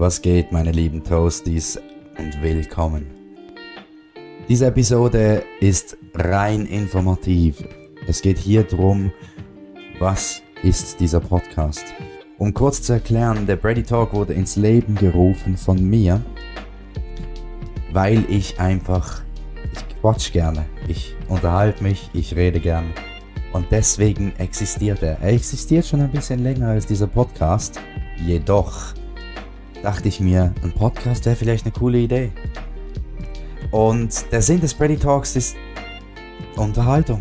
Was geht, meine lieben Toasties und willkommen. Diese Episode ist rein informativ. Es geht hier drum, was ist dieser Podcast? Um kurz zu erklären, der Brady Talk wurde ins Leben gerufen von mir, weil ich einfach, ich quatsch gerne, ich unterhalte mich, ich rede gerne. Und deswegen existiert er. Er existiert schon ein bisschen länger als dieser Podcast. Jedoch dachte ich mir, ein Podcast wäre vielleicht eine coole Idee. Und der Sinn des Brady Talks ist Unterhaltung.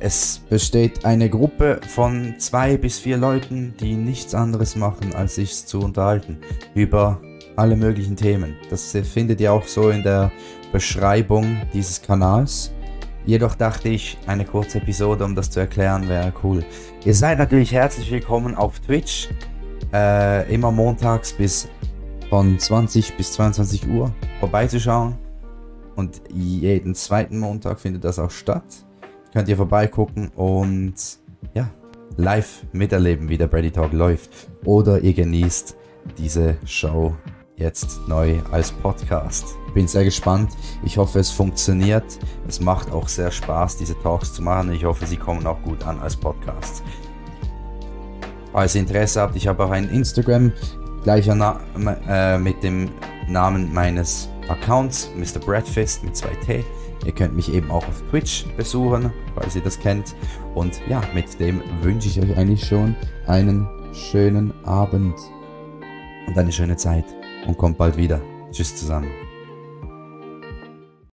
Es besteht eine Gruppe von zwei bis vier Leuten, die nichts anderes machen, als sich zu unterhalten über alle möglichen Themen. Das findet ihr auch so in der Beschreibung dieses Kanals. Jedoch dachte ich, eine kurze Episode, um das zu erklären, wäre cool. Ihr seid natürlich herzlich willkommen auf Twitch. Äh, immer montags bis von 20 bis 22 Uhr vorbeizuschauen. Und jeden zweiten Montag findet das auch statt. Könnt ihr vorbeigucken und ja, live miterleben, wie der Brady Talk läuft. Oder ihr genießt diese Show jetzt neu als Podcast. Bin sehr gespannt. Ich hoffe, es funktioniert. Es macht auch sehr Spaß, diese Talks zu machen. Ich hoffe, sie kommen auch gut an als Podcast. Falls ihr Interesse habt, ich habe auch ein Instagram, gleicher Na äh, mit dem Namen meines Accounts, Mr. Bradfist mit 2T. Ihr könnt mich eben auch auf Twitch besuchen, falls ihr das kennt. Und ja, mit dem wünsche ich euch eigentlich schon einen schönen Abend und eine schöne Zeit. Und kommt bald wieder. Tschüss zusammen.